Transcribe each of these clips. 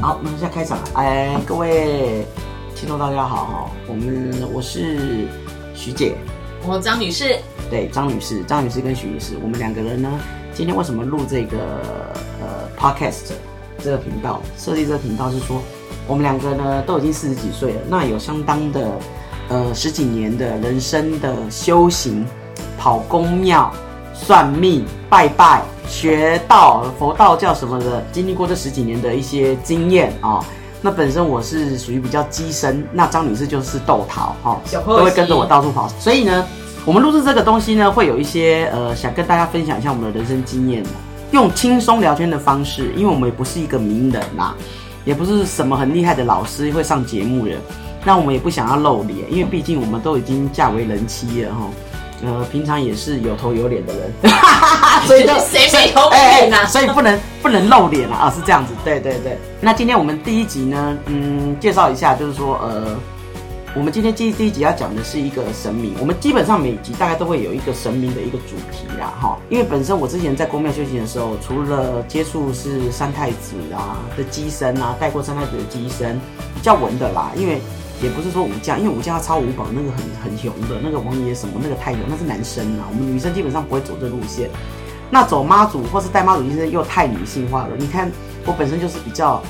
好，我们现在开场。哎，各位听众大家好，我们我是徐姐，我张女士，对，张女士，张女士跟徐女士，我们两个人呢，今天为什么录这个呃 podcast 这个频道？设计这个频道是说，我们两个呢都已经四十几岁了，那有相当的呃十几年的人生的修行，跑公庙、算命、拜拜。学道、佛道教什么的，经历过这十几年的一些经验啊。那本身我是属于比较机身，那张女士就是豆桃哈，都会跟着我到处跑。所以呢，我们录制这个东西呢，会有一些呃，想跟大家分享一下我们的人生经验，用轻松聊天的方式，因为我们也不是一个名人呐，也不是什么很厉害的老师会上节目的，那我们也不想要露脸，因为毕竟我们都已经嫁为人妻了哈。呃，平常也是有头有脸的人，所以就谁没头脸啊？所以不能不能露脸啊，是这样子。对对对。那今天我们第一集呢，嗯，介绍一下，就是说，呃，我们今天第第一集要讲的是一个神明。我们基本上每集大概都会有一个神明的一个主题啦，哈。因为本身我之前在宫庙修行的时候，除了接触是三太子啊的机身啊，带过三太子的机身，比较文的啦，因为。也不是说武将，因为武将要超五宝，那个很很雄的那个王爷什么那个太勇，那是男生啊。我们女生基本上不会走这路线。那走妈祖或是带妈祖，其实又太女性化了。你看我本身就是比较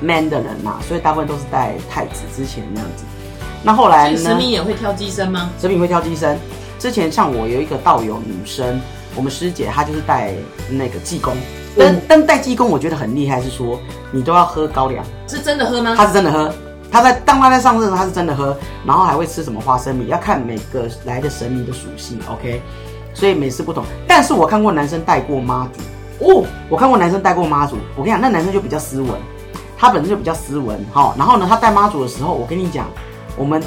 man 的人嘛，所以大部分都是带太子之前那样子。那后来呢？神明也会挑机身吗？神明会挑机身。之前像我有一个道友女生，我们师姐她就是带那个济公。但但带济公我觉得很厉害，是说你都要喝高粱，是真的喝吗？她是真的喝。他在当他在上任，他是真的喝，然后还会吃什么花生米，要看每个来的神明的属性，OK，所以每次不同。但是我看过男生带过妈祖哦，我看过男生带过妈祖，我跟你讲，那男生就比较斯文，他本身就比较斯文，哈，然后呢，他带妈祖的时候，我跟你讲，我们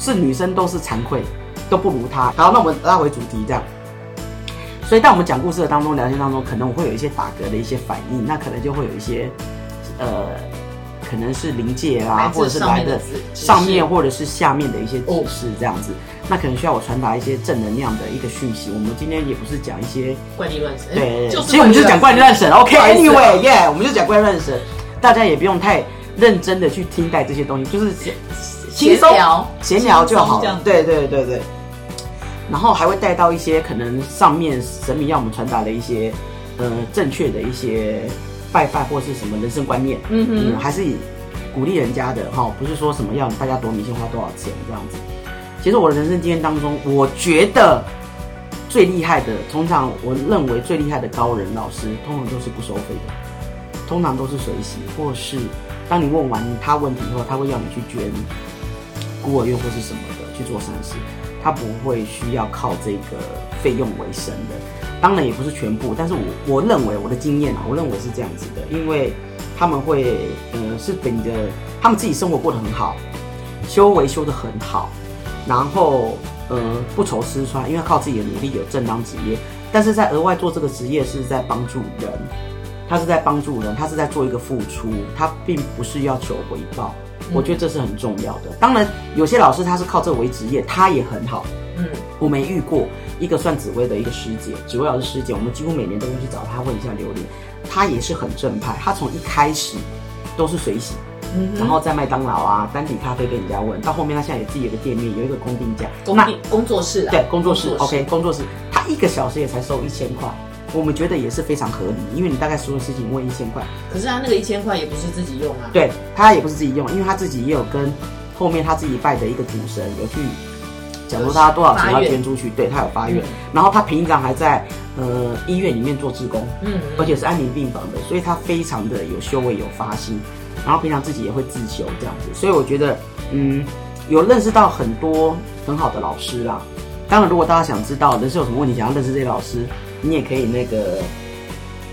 是女生都是惭愧，都不如他。好，那我们拉回主题，这样。所以在我们讲故事的当中，聊天当中，可能我会有一些打嗝的一些反应，那可能就会有一些，呃。可能是临界啊，或者是来的上面或者是下面的一些指示这样子，那可能需要我传达一些正能量的一个讯息。我们今天也不是讲一些怪力乱神，对，其实我们就是讲怪力乱神。OK，Anyway，Yeah，我们就讲怪力乱神，大家也不用太认真的去听待这些东西，就是轻松聊闲聊就好。对对对对，然后还会带到一些可能上面神明要我们传达的一些呃正确的一些。拜拜或是什么人生观念，嗯哼，还是鼓励人家的哈，不是说什么要大家多迷信花多少钱这样子。其实我的人生经验当中，我觉得最厉害的，通常我认为最厉害的高人老师，通常都是不收费的，通常都是随喜，或是当你问完他问题以后，他会要你去捐孤儿院或是什么的去做善事，他不会需要靠这个费用为生的。当然也不是全部，但是我我认为我的经验啊，我认为是这样子的，因为他们会，呃，是本着他们自己生活过得很好，修为修得很好，然后呃不愁吃穿，因为靠自己的努力有正当职业，但是在额外做这个职业是在帮助人，他是在帮助人，他是在做一个付出，他并不是要求回报，我觉得这是很重要的。当然有些老师他是靠这为职业，他也很好，嗯，我没遇过。一个算紫薇的一个师姐，紫薇老师师姐，我们几乎每年都会去找她问一下榴莲，她也是很正派，她从一开始都是水洗，嗯，然后在麦当劳啊、单体咖啡给人家问，到后面她现在也自己有个店面，有一个工定价，工工作室，啊。对，工作室，OK，工作室，她一个小时也才收一千块，我们觉得也是非常合理，因为你大概所有事情问一千块，可是他那个一千块也不是自己用啊，对，他也不是自己用，因为他自己也有跟后面他自己拜的一个主神有去。假如他多少钱要捐出去，对他有发愿，然后他平常还在呃医院里面做志工，嗯，而且是安宁病房的，所以他非常的有修为有发心，然后平常自己也会自修这样子，所以我觉得嗯有认识到很多很好的老师啦。当然，如果大家想知道人生有什么问题，想要认识这些老师，你也可以那个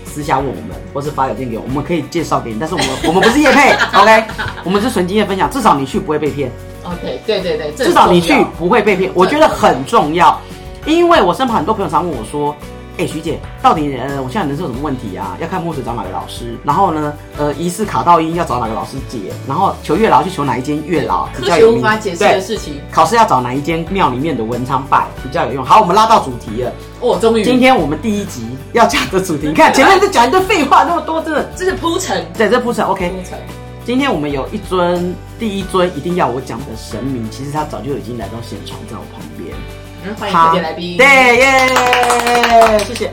私下问我们，或是发邮件给我，我们可以介绍给你。但是我们 我们不是叶配，OK，我们是纯经验分享，至少你去不会被骗。OK，对对对，至少你去不会被骗，我觉得很重要。因为我身旁很多朋友常问我说：“哎，徐姐，到底呃，我现在人生有什么问题啊？要看墨水找哪个老师？然后呢，呃，疑似卡到音要找哪个老师解？然后求月老去求哪一间月老？科学无法解释的事情。考试要找哪一间庙里面的文昌拜比较有用？好，我们拉到主题了。哦，终于。今天我们第一集要讲的主题，你看前面就讲一堆废话那么多，真的 这是铺陈。对，这铺陈 OK。铺陈。今天我们有一尊第一尊一定要我讲的神明，其实他早就已经来到现场，在我旁边。嗯，欢迎特别来宾。对耶，谢谢。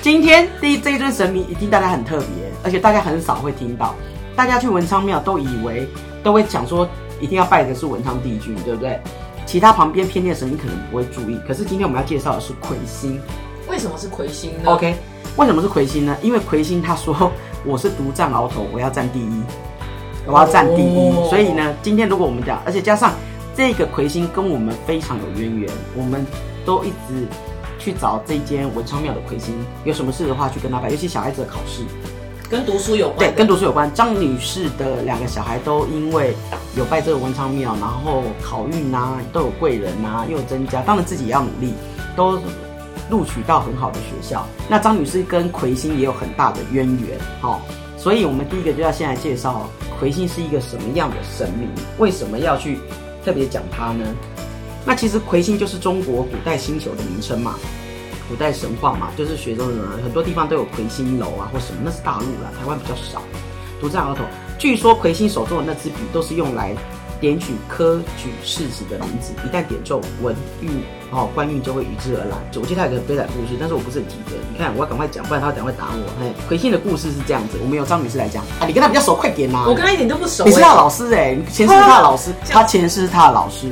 今天第这一尊神明一定大家很特别，而且大家很少会听到。大家去文昌庙都以为都会讲说一定要拜的是文昌帝君，对不对？其他旁边偏见神明可能不会注意。可是今天我们要介绍的是魁星。为什么是魁星呢？OK，为什么是魁星呢？因为魁星他说我是独占鳌头，我要占第一，我要占第一。所以呢，今天如果我们讲，而且加上这个魁星跟我们非常有渊源，我们都一直。去找这间文昌庙的魁星，有什么事的话去跟他拜。尤其小孩子的考试，跟读书有关。对，跟读书有关。张女士的两个小孩都因为有拜这个文昌庙，然后考运啊都有贵人啊，又增加。当然自己也要努力，都录取到很好的学校。那张女士跟魁星也有很大的渊源，好，所以我们第一个就要先来介绍魁星是一个什么样的神明，为什么要去特别讲它呢？那其实魁星就是中国古代星球的名称嘛，古代神话嘛，就是学中文很多地方都有魁星楼啊或什么，那是大陆啦，台湾比较少。独占鳌头，据说魁星手中的那支笔都是用来点取科举士子的名字，一旦点中文运哦，官运就会与之而来。我记得他有个悲惨故事，但是我不是很记得。你看，我要赶快讲，不然他等会打我。嘿，魁星的故事是这样子，我们由张女士来讲啊，你跟他比较熟，快点呐！我跟他一点都不熟，你是他的老师哎，前世是他的老师，他前世是他的老师。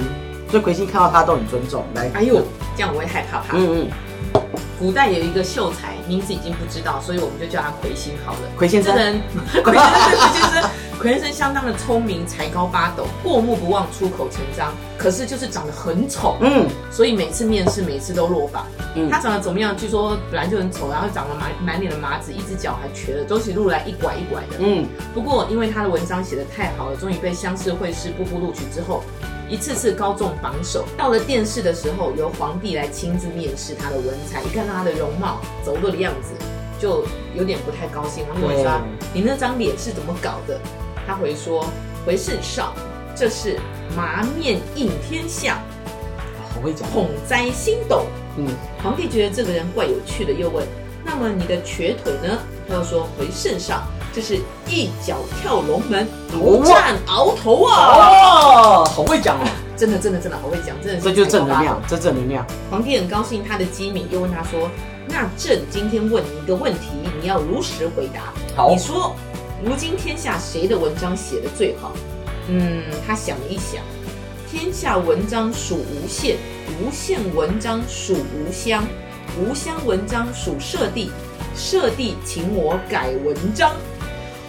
所以魁星看到他都很尊重，来，哎呦，这样我会害怕怕。嗯嗯，古代有一个秀才，名字已经不知道，所以我们就叫他魁星好了。魁先生，魁 先生，魁先生，魁先生相当的聪明，才高八斗，过目不忘，出口成章。可是就是长得很丑，嗯，所以每次面试，每次都落榜。嗯，他长得怎么样？据说本来就很丑，然后长了满满脸的麻子，一只脚还瘸了，走起路来一拐一拐的。嗯，不过因为他的文章写得太好了，终于被乡试会试步步录取之后。一次次高中榜首，到了殿试的时候，由皇帝来亲自面试他的文采。一看到他的容貌、走路的样子，就有点不太高兴。然后问说：“你那张脸是怎么搞的？”他回说：“回圣上，这是麻面应天下，好会讲，恐灾星斗。”嗯，皇帝觉得这个人怪有趣的，又问：“那么你的瘸腿呢？”他又说：“回圣上。”这是一脚跳龙门，独占鳌头啊！哦，好会讲哦，真的真的真的好会讲，真的。这就是正能量，这正能量。皇帝很高兴他的机敏，又问他说：“那朕今天问你一个问题，你要如实回答。好，你说，如今天下谁的文章写的最好？”嗯，他想了一想，天下文章属无限，无限文章属无乡，无乡文章属设地，设地请我改文章。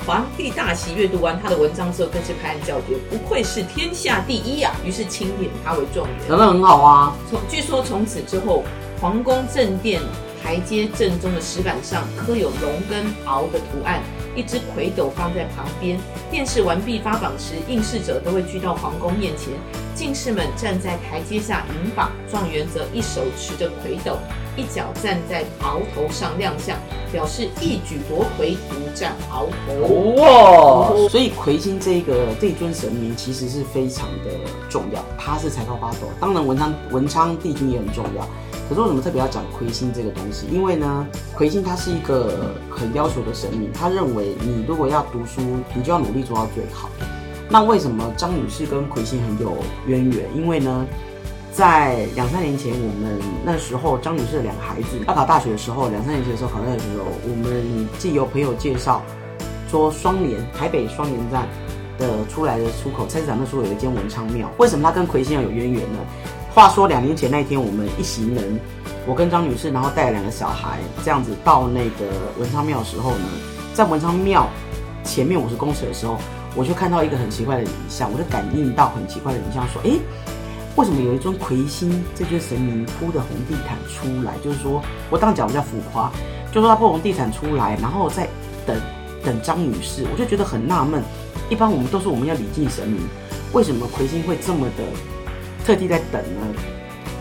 皇帝大喜，阅读完他的文章之后，更是拍案叫绝，不愧是天下第一啊！于是钦点他为状元，讲得很好啊。从据说从此之后，皇宫正殿台阶正中的石板上刻有龙跟鳌的图案，一只魁斗放在旁边。殿试完毕发榜时，应试者都会聚到皇宫面前，进士们站在台阶下迎榜，状元则一手持着魁斗。一脚站在鳌头上亮相，表示一举夺魁，独占鳌头。哇！所以魁星这个这尊神明其实是非常的重要，他是才高八斗。当然文昌文昌帝君也很重要，可是为什么特别要讲魁星这个东西？因为呢，魁星他是一个很要求的神明，他认为你如果要读书，你就要努力做到最好。那为什么张女士跟魁星很有渊源？因为呢？在两三年前，我们那时候张女士的两个孩子要考大学的时候，两三年前的时候考大学的时候，我们既有朋友介绍说双联台北双联站的出来的出口菜市场那时候有一间文昌庙，为什么它跟魁星要有渊源呢？话说两年前那天，我们一行人，我跟张女士，然后带两个小孩，这样子到那个文昌庙的时候呢，在文昌庙前面五十公尺的时候，我就看到一个很奇怪的影像，我就感应到很奇怪的影像，说，哎。为什么有一尊魁星这尊神明铺的红地毯出来？就是说我当讲比较浮夸，就说他铺红地毯出来，然后再等等张女士，我就觉得很纳闷。一般我们都是我们要礼敬神明，为什么魁星会这么的特地在等呢？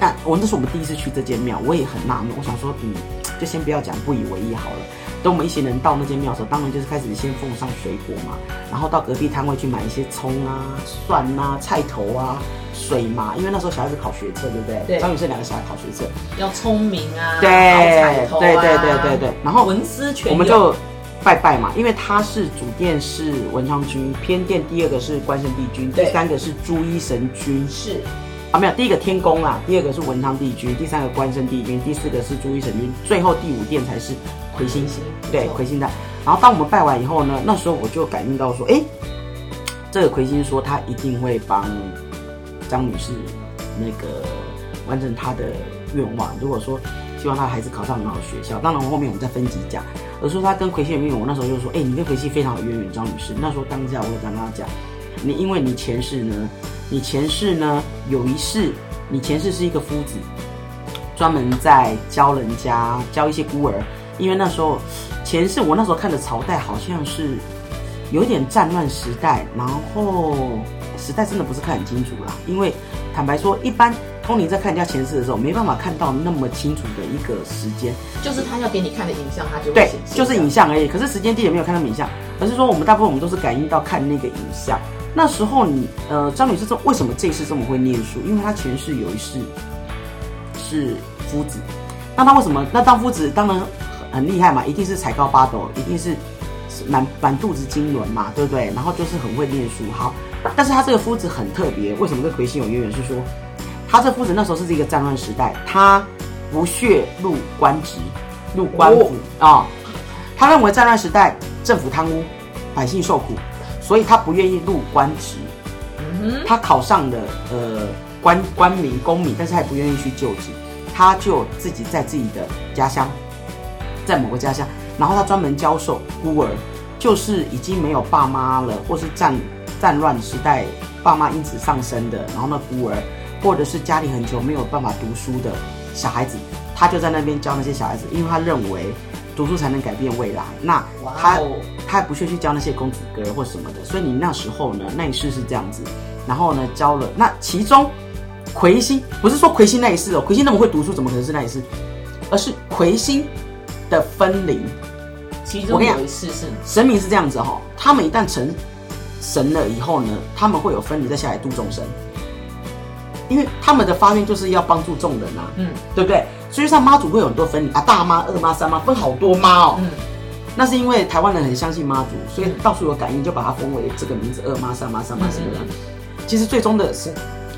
那我那是我们第一次去这间庙，我也很纳闷。我想说，嗯，就先不要讲不以为意好了。等我们一行人到那间庙的时候，当然就是开始先奉上水果嘛，然后到隔壁摊位去买一些葱啊、蒜啊、菜头啊、水嘛，因为那时候小孩子考学测，对不对？对。张女士两个小孩考学测，要聪明啊，对，对对对对对。然后文思全我们就拜拜嘛，因为他是主殿是文昌君，偏殿第二个是关圣帝君，第三个是朱衣神君，是。啊，没有，第一个天宫啦，第二个是文昌帝君，第三个关圣帝君，第四个是朱衣神君，最后第五殿才是魁星星，对，魁星的。然后当我们拜完以后呢，那时候我就感应到说，哎，这个魁星说他一定会帮张女士那个完成她的愿望。如果说希望她的孩子考上很好的学校，当然后面我们再分级讲。而说他跟魁星有渊源，我那时候就说，哎，你跟魁星非常有渊源，张女士。那时候当下我就跟他讲，你因为你前世呢。你前世呢？有一世，你前世是一个夫子，专门在教人家教一些孤儿。因为那时候前世我那时候看的朝代好像是有点战乱时代，然后时代真的不是看很清楚啦。因为坦白说，一般通灵在看人家前世的时候，没办法看到那么清楚的一个时间。就是他要给你看的影像，他就对，就是影像而已。可是时间地点没有看到影像，而是说我们大部分我们都是感应到看那个影像。那时候你呃张女士这为什么这一世这么会念书？因为她前世有一世是夫子，那她为什么那当夫子当然很厉害嘛，一定是才高八斗，一定是满满肚子经纶嘛，对不对？然后就是很会念书。好，但是他这个夫子很特别，为什么跟魁星有渊源？是说他这夫子那时候是一个战乱时代，他不屑入官职，入官府啊，他认为战乱时代政府贪污，百姓受苦。所以他不愿意入官职，他考上了呃官官民公民，但是他也不愿意去就职，他就自己在自己的家乡，在某个家乡，然后他专门教授孤儿，就是已经没有爸妈了，或是战战乱时代爸妈因此丧生的，然后那孤儿，或者是家里很穷没有办法读书的小孩子，他就在那边教那些小孩子，因为他认为。读书才能改变未来。那他他不屑去教那些公子哥或什么的，所以你那时候呢，那一世是这样子。然后呢，教了那其中魁星不是说魁星那一世哦，魁星那么会读书，怎么可能是那一世？而是魁星的分灵。其中有一世是神明是这样子哈，他们一旦成神了以后呢，他们会有分离再下来度众生，因为他们的发愿就是要帮助众人啊，嗯，对不对？实际上妈祖会有很多分啊，大妈、二妈、三妈，分好多妈哦。嗯，那是因为台湾人很相信妈祖，所以到处有感应，就把它封为这个名字：二妈、三妈、三妈什么的。其实最终的是，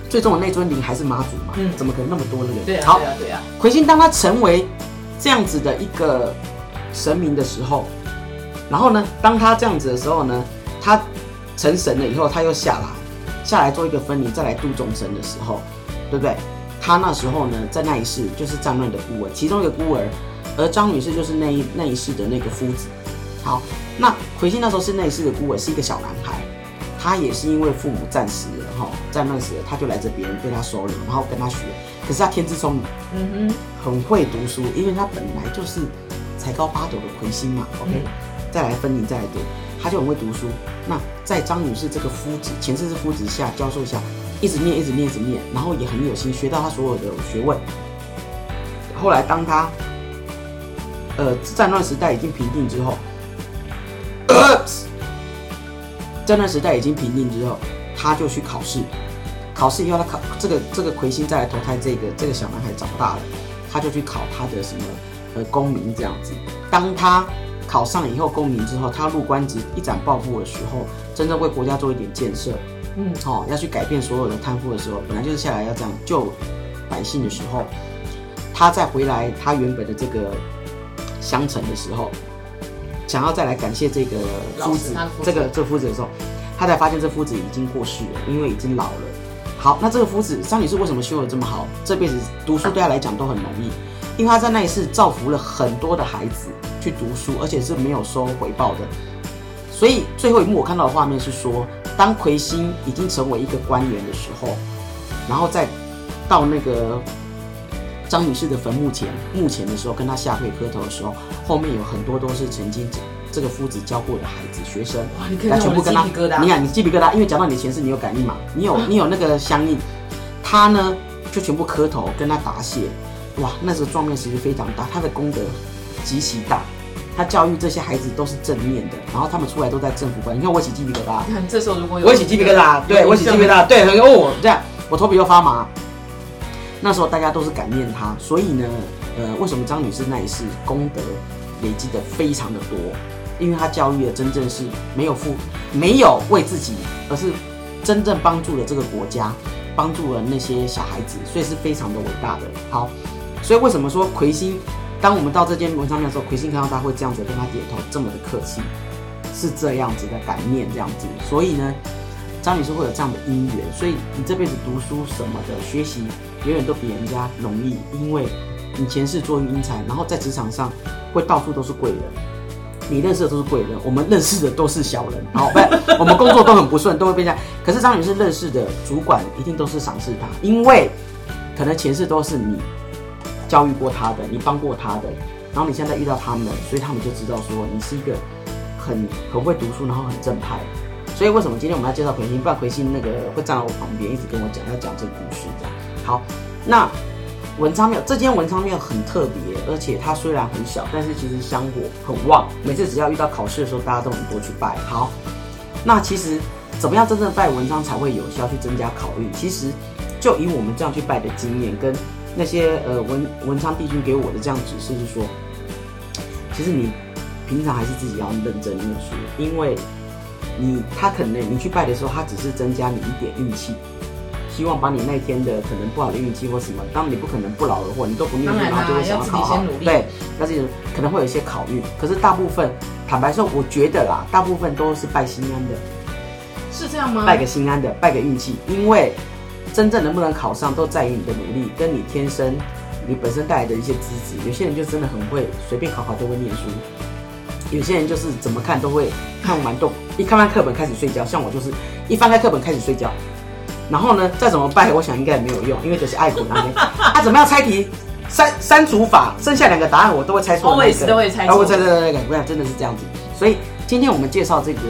最终的那尊灵还是妈祖嘛。嗯，怎么可能那么多那个？对啊，对啊，对啊。魁星当他成为这样子的一个神明的时候，然后呢，当他这样子的时候呢，他成神了以后，他又下来，下来做一个分离，再来度众生的时候，对不对？他那时候呢，在那一世就是战乱的孤儿，其中一个孤儿，而张女士就是那一那一世的那个夫子。好，那魁星那时候是那一世的孤儿，是一个小男孩，他也是因为父母战死了哈，战乱死了，他就来这边被他收了，然后跟他学。可是他天资聪明，嗯哼，很会读书，因为他本来就是才高八斗的魁星嘛。OK，再来分离再来读，他就很会读书。那在张女士这个夫子前世是夫子下教授下。一直念，一直念，一直念，然后也很有心，学到他所有的学问。后来，当他呃战乱时代已经平定之后，战乱时代已经平定之后，他就去考试。考试以后，他考这个这个魁星再来投胎，这个这个小男孩长大了，他就去考他的什么呃功名这样子。当他考上以后功名之后，他入官职一展抱负的时候，真正为国家做一点建设。嗯，好，要去改变所有的贪腐的时候，本来就是下来要这样救百姓的时候，他再回来他原本的这个乡城的时候，想要再来感谢这个夫子，这个这夫子的时候，他才发现这夫子已经过世了，因为已经老了。好，那这个夫子张女士为什么修的这么好？这辈子读书对他来讲都很容易，因为他在那一世造福了很多的孩子去读书，而且是没有收回报的。所以最后一幕我看到的画面是说。当魁星已经成为一个官员的时候，然后再到那个张女士的坟墓前墓前的时候，跟她下跪磕头的时候，后面有很多都是曾经这个夫子教过的孩子学生，来全部跟他，你看你鸡皮疙瘩，因为讲到你的前世，你有感应嘛？你有你有那个相应，他呢就全部磕头跟他答谢，哇，那时候状面其实非常大，他的功德极其大。他教育这些孩子都是正面的，然后他们出来都在政府官。你看我起鸡皮疙瘩。你看这时候如果有我起鸡皮疙瘩，对我起鸡皮疙瘩，对，很哦这样，我头皮又发麻。那时候大家都是感念他，所以呢，呃，为什么张女士那一世功德累积的非常的多？因为她教育的真正是没有付，没有为自己，而是真正帮助了这个国家，帮助了那些小孩子，所以是非常的伟大的。好，所以为什么说魁星？当我们到这间文章面的时候，魁星看到他会这样子跟他点头，这么的客气，是这样子的感念这样子。所以呢，张女士会有这样的姻缘。所以你这辈子读书什么的学习，永远都比人家容易，因为你前世做英才，然后在职场上会到处都是贵人。你认识的都是贵人，我们认识的都是小人。好，不我们工作都很不顺，都会被这样。可是张女士认识的主管一定都是赏识她，因为可能前世都是你。教育过他的，你帮过他的，然后你现在遇到他们，所以他们就知道说你是一个很很会读书，然后很正派。所以为什么今天我们要介绍魁星？不然魁星那个会站在我旁边，一直跟我讲要讲这个故事这样。好，那文昌庙这间文昌庙很特别，而且它虽然很小，但是其实香火很旺。每次只要遇到考试的时候，大家都很多去拜。好，那其实怎么样真正拜文昌才会有效去增加考运？其实就以我们这样去拜的经验跟。那些呃文文昌帝君给我的这样指示是说，其实你平常还是自己要认真念书，因为你他可能你去拜的时候，他只是增加你一点运气，希望把你那天的可能不好的运气或什么，当你不可能不劳而获，你都不念书，然后就会想要考好，对，但是可能会有一些考运，可是大部分坦白说，我觉得啦，大部分都是拜心安的，是这样吗？拜个心安的，拜个运气，因为。真正能不能考上，都在于你的努力，跟你天生你本身带来的一些资质。有些人就真的很会，随便考考都会念书；有些人就是怎么看都会看完动一看完课本开始睡觉。像我就是一翻开课本开始睡觉，然后呢再怎么拜，我想应该也没有用，因为就是爱国那边。他怎么样猜题？删删除法，剩下两个答案我都会猜错。always 都会猜错。我猜猜猜猜，我想真的是这样子。所以今天我们介绍这个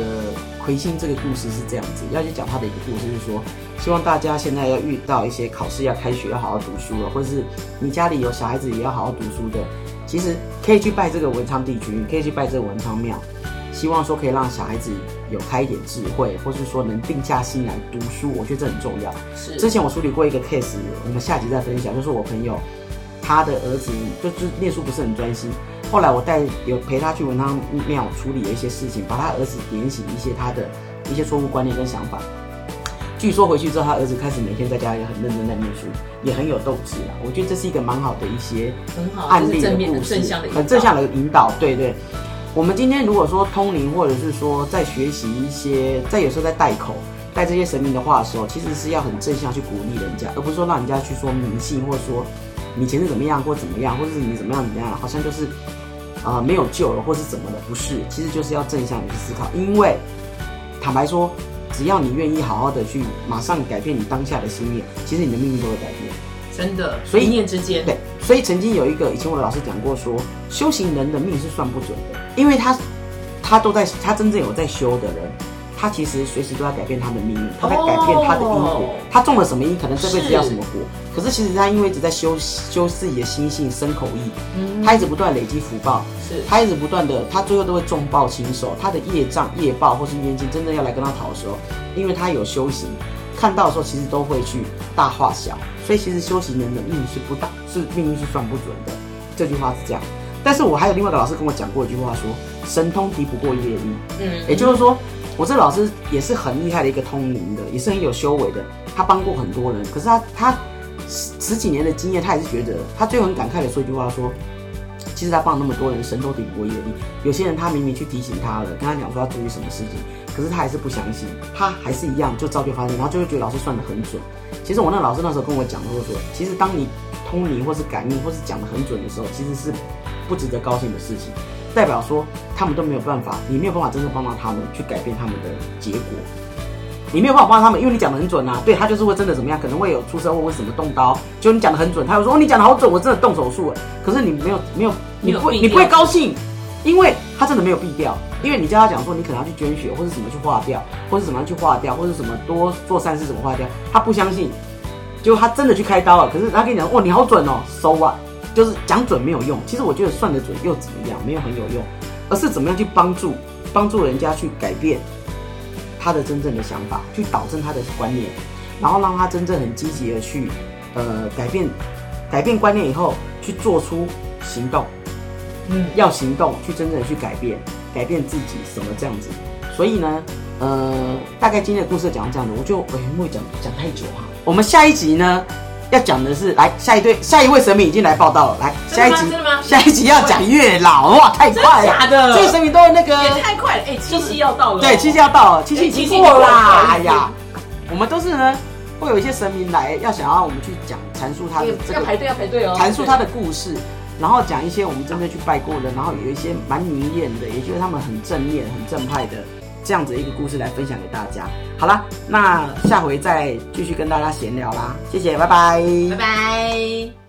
魁星这个故事是这样子，要去讲他的一个故事，就是说。希望大家现在要遇到一些考试要开学要好好读书了，或者是你家里有小孩子也要好好读书的，其实可以去拜这个文昌帝君，可以去拜这个文昌庙，希望说可以让小孩子有开一点智慧，或是说能定下心来读书，我觉得这很重要。是，之前我处理过一个 case，我们下集再分享，就是我朋友他的儿子就是念书不是很专心，后来我带有陪他去文昌庙处理了一些事情，把他儿子点醒一些他的一些错误观念跟想法。据说回去之后，他儿子开始每天在家也很认真在念书，也很有斗志啊。我觉得这是一个蛮好的一些很好案例的故事，很正向的引导。对对，我们今天如果说通灵，或者是说在学习一些，在有时候在带口带这些神明的话的时候，其实是要很正向去鼓励人家，而不是说让人家去说迷信，或者说你前世怎么样或怎么样，或者是你怎么样怎么样，好像就是啊没有救了或是怎么的，不是，其实就是要正向的去思考，因为坦白说。只要你愿意好好的去马上改变你当下的心念，其实你的命运都会改变。真的，所以一念之间。对，所以曾经有一个以前我的老师讲过，说修行人的命是算不准的，因为他他都在他真正有在修的人。他其实随时都在改变他的命运，他在改变他的因果。他种了什么因，可能这辈子要什么果。可是其实他因为一直在修修自己的心性、身口意，嗯他一直不断累积福报。是，他一直不断的，他最后都会重报轻受。他的业障、业报或是冤亲，真正要来跟他讨的时候，因为他有修行，看到的时候其实都会去大化小。所以其实修行人的命是不大，是命运是算不准的。这句话是这样。但是我还有另外一个老师跟我讲过一句话，说神通敌不过业力。嗯，也就是说。我这老师也是很厉害的一个通灵的，也是很有修为的。他帮过很多人，可是他他十十几年的经验，他也是觉得他最后很感慨的说一句话：说其实他帮那么多人，神都顶不过业力。有些人他明明去提醒他了，跟他讲说要注意什么事情，可是他还是不相信，他还是一样就照旧发生，然后就会觉得老师算的很准。其实我那老师那时候跟我讲的说，其实当你通灵或是感应或是讲的很准的时候，其实是不值得高兴的事情。代表说他们都没有办法，你没有办法真正帮到他们去改变他们的结果，你没有办法帮到他们，因为你讲的很准啊，对他就是会真的怎么样，可能会有出车祸或什么动刀，就你讲的很准，他会说哦你讲的好准，我真的动手术了，可是你没有没有你不你不会高兴，因为他真的没有避掉，因为你叫他讲说你可能要去捐血或者什么去化掉，或者怎么样去化掉，或者什么多做善事怎么化掉，他不相信，结果他真的去开刀了，可是他跟你讲哦你好准哦，收啊，就是讲准没有用。其实我觉得算得准又怎么样，没有很有用，而是怎么样去帮助帮助人家去改变他的真正的想法，去导正他的观念，然后让他真正很积极的去呃改变改变观念以后去做出行动。嗯，要行动去真正的去改变改变自己什么这样子。所以呢，呃，大概今天的故事讲到这样子，我就哎不会讲讲太久哈。我们下一集呢？要讲的是，来下一对下一位神明已经来报道了。来下一集，下一集要讲月老哇，太快了！假的这些神明都那个也太快了，哎，七夕要到了，对，七夕要到了，七夕已经过啦。哎呀，我们都是呢，会有一些神明来，要想要我们去讲阐述他的这个要排队要排队哦，阐述他的故事，然后讲一些我们真的去拜过的，然后有一些蛮灵验的，也就是他们很正面、很正派的。这样子一个故事来分享给大家。好啦，那下回再继续跟大家闲聊啦。谢谢，拜拜，拜拜。